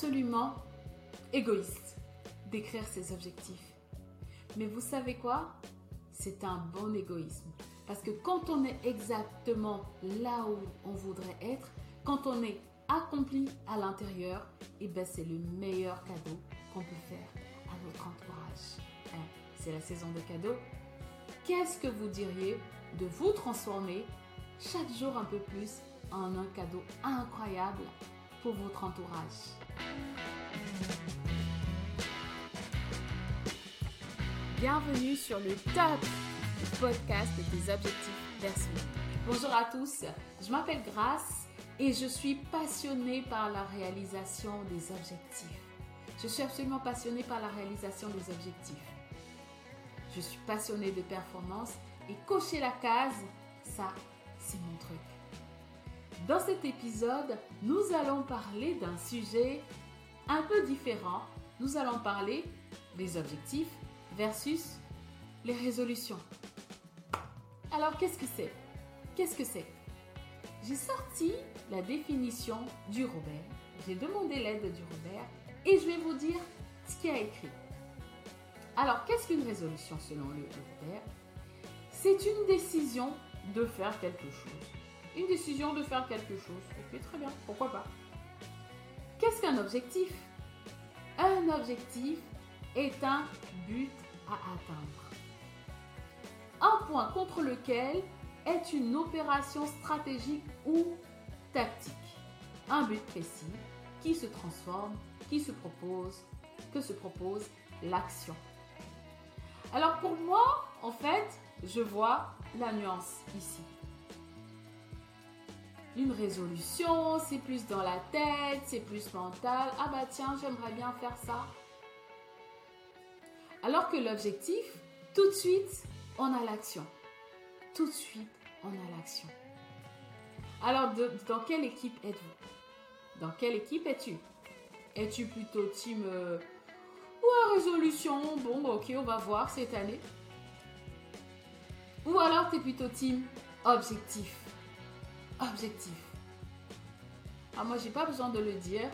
absolument égoïste d'écrire ses objectifs. Mais vous savez quoi? C'est un bon égoïsme. Parce que quand on est exactement là où on voudrait être, quand on est accompli à l'intérieur, et eh ben c'est le meilleur cadeau qu'on peut faire à notre entourage. Hein, c'est la saison de cadeaux. Qu'est-ce que vous diriez de vous transformer chaque jour un peu plus en un cadeau incroyable pour votre entourage? Bienvenue sur le top podcast des objectifs personnels. Bonjour à tous, je m'appelle Grace et je suis passionnée par la réalisation des objectifs. Je suis absolument passionnée par la réalisation des objectifs. Je suis passionnée de performance et cocher la case, ça, c'est mon truc. Dans cet épisode, nous allons parler d'un sujet un peu différent. Nous allons parler des objectifs versus les résolutions. Alors, qu'est-ce que c'est? Qu'est-ce que c'est? J'ai sorti la définition du Robert. J'ai demandé l'aide du Robert et je vais vous dire ce qu'il a écrit. Alors, qu'est-ce qu'une résolution selon le Robert? C'est une décision de faire quelque chose. Une décision de faire quelque chose. Ok, très bien, pourquoi pas. Qu'est-ce qu'un objectif? Un objectif est un but à atteindre. Un point contre lequel est une opération stratégique ou tactique. Un but précis qui se transforme, qui se propose, que se propose l'action. Alors pour moi, en fait, je vois la nuance ici. Une résolution, c'est plus dans la tête, c'est plus mental. Ah bah tiens, j'aimerais bien faire ça. Alors que l'objectif, tout de suite, on a l'action. Tout de suite, on a l'action. Alors, dans quelle équipe êtes-vous? Dans quelle équipe es-tu? Es-tu plutôt team euh, ou résolution? Bon, bah, ok, on va voir cette année. Ou alors, tu es plutôt team objectif. Objectif. Ah, moi, j'ai pas besoin de le dire,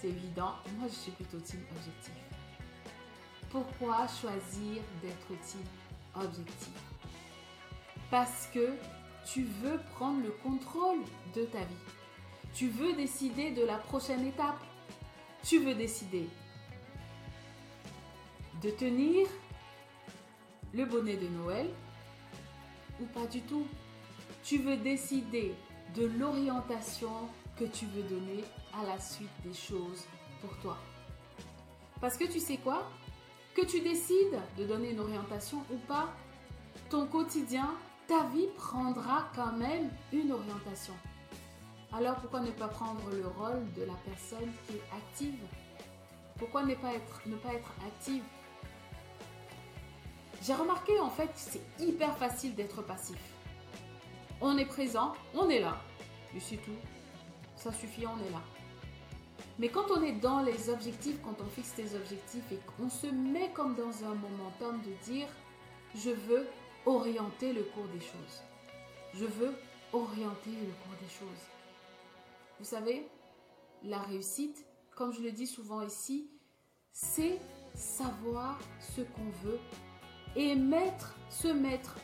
c'est évident. Moi, je suis plutôt team objectif. Pourquoi choisir d'être team objectif? Parce que tu veux prendre le contrôle de ta vie. Tu veux décider de la prochaine étape. Tu veux décider de tenir le bonnet de Noël ou pas du tout. Tu veux décider de l'orientation que tu veux donner à la suite des choses pour toi. Parce que tu sais quoi? Que tu décides de donner une orientation ou pas, ton quotidien, ta vie prendra quand même une orientation. Alors pourquoi ne pas prendre le rôle de la personne qui est active? Pourquoi ne pas être, active? J'ai remarqué en fait c'est hyper facile d'être passif. On est présent, on est là. Et c'est tout. Ça suffit, on est là. Mais quand on est dans les objectifs, quand on fixe des objectifs et qu'on se met comme dans un momentum de dire je veux orienter le cours des choses. Je veux orienter le cours des choses. Vous savez, la réussite, comme je le dis souvent ici, c'est savoir ce qu'on veut et mettre, se mettre,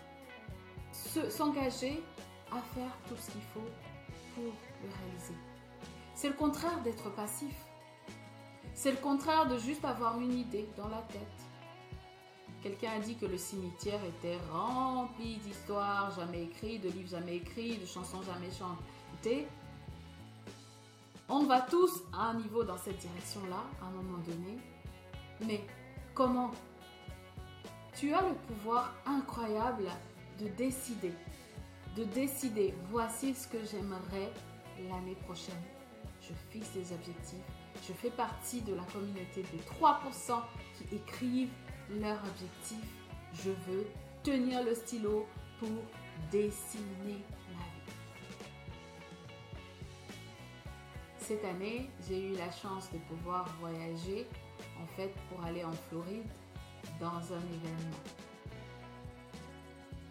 s'engager à faire tout ce qu'il faut pour le réaliser. C'est le contraire d'être passif. C'est le contraire de juste avoir une idée dans la tête. Quelqu'un a dit que le cimetière était rempli d'histoires jamais écrites, de livres jamais écrits, de chansons jamais chantées. On va tous à un niveau dans cette direction-là, à un moment donné. Mais comment? Tu as le pouvoir incroyable de décider. De décider, voici ce que j'aimerais l'année prochaine je fixe des objectifs. Je fais partie de la communauté des 3% qui écrivent leurs objectifs. Je veux tenir le stylo pour dessiner la vie. Cette année, j'ai eu la chance de pouvoir voyager en fait pour aller en Floride dans un événement.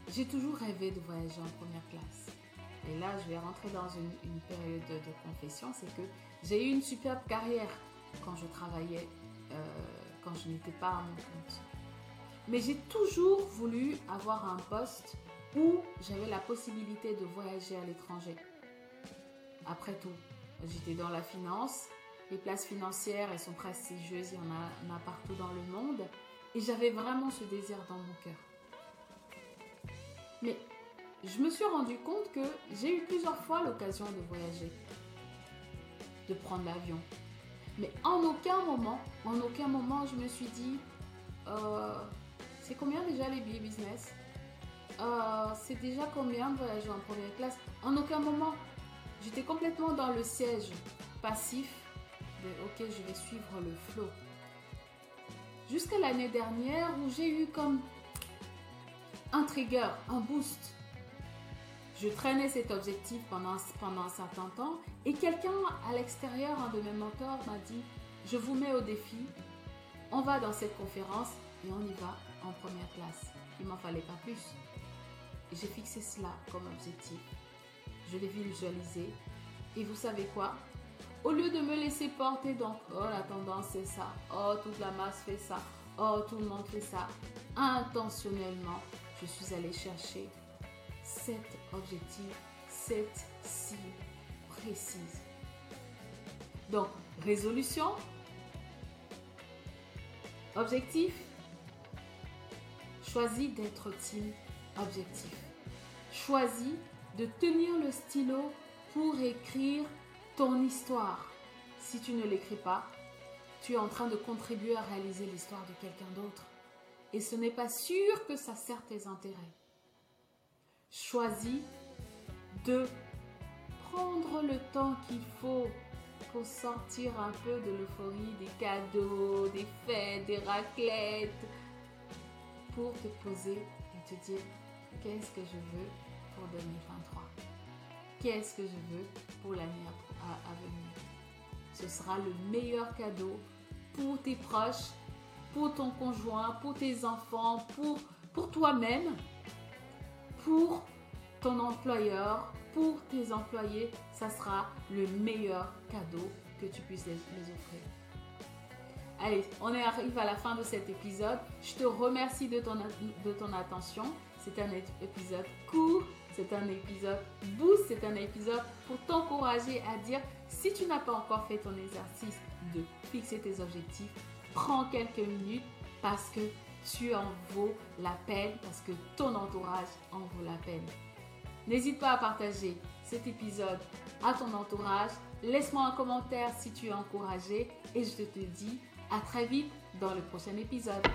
J'ai toujours rêvé de voyager en première classe. Et là, je vais rentrer dans une, période de, confession, c'est que j'ai eu une superbe carrière quand je travaillais, euh, quand je n'étais pas à mon compte. Mais j'ai toujours voulu avoir un poste où j'avais la possibilité de voyager à l'étranger. Après tout, j'étais dans la finance, les places financières, elles sont prestigieuses, il y en en a partout dans le monde, et j'avais vraiment ce désir dans mon cœur. Mais je me suis rendu compte que j'ai eu plusieurs fois l'occasion de voyager, de prendre l'avion. Mais en aucun moment, en aucun moment, je me suis dit, euh, c'est combien déjà les billets business? Euh, C'est déjà combien de voyager en première classe? En aucun moment. J'étais complètement dans le siège passif de ok, je vais suivre le flot. Jusqu'à l'année dernière où j'ai eu comme un trigger, un boost. Je traînais cet objectif pendant, pendant un certain temps et quelqu'un à l'extérieur, un de mes mentors, m'a dit, je vous mets au défi, on va dans cette conférence et on y va en première classe. Il m'en fallait pas plus. J'ai fixé cela comme objectif. Je l'ai visualisé. Et vous savez quoi? Au lieu de me laisser porter donc, oh la tendance c'est ça, oh toute la masse fait ça, oh tout le monde fait ça, intentionnellement, je suis allée chercher cet objectif, cette cible précise. Donc, résolution, objectif, choisis d'être team objectif. Choisis de tenir le stylo pour écrire ton histoire. Si tu ne l'écris pas, tu es en train de contribuer à réaliser l'histoire de quelqu'un d'autre. Et ce n'est pas sûr que ça sert tes intérêts. Choisis de prendre le temps qu'il faut pour sortir un peu de l'euphorie des cadeaux, des fêtes, des raclettes, pour te poser et te dire qu'est-ce que je veux pour 2023 Qu'est-ce que je veux pour l'année à, venir? Ce sera le meilleur cadeau pour tes proches, pour ton conjoint, pour tes enfants, pour, pour toi-même, pour ton employeur, pour tes employés. Ça sera le meilleur cadeau que tu puisses les, offrir. Allez, on arrive à la fin de cet épisode. Je te remercie de ton, de ton attention. C'est un épisode court, c'est un épisode boost, c'est un épisode pour t'encourager à dire si tu n'as pas encore fait ton exercice de fixer tes objectifs, prends quelques minutes parce que tu en vaux la peine, parce que ton entourage en vaut la peine. N'hésite pas à partager cet épisode à ton entourage. Laisse-moi un commentaire si tu es encouragé et je te dis à très vite dans le prochain épisode.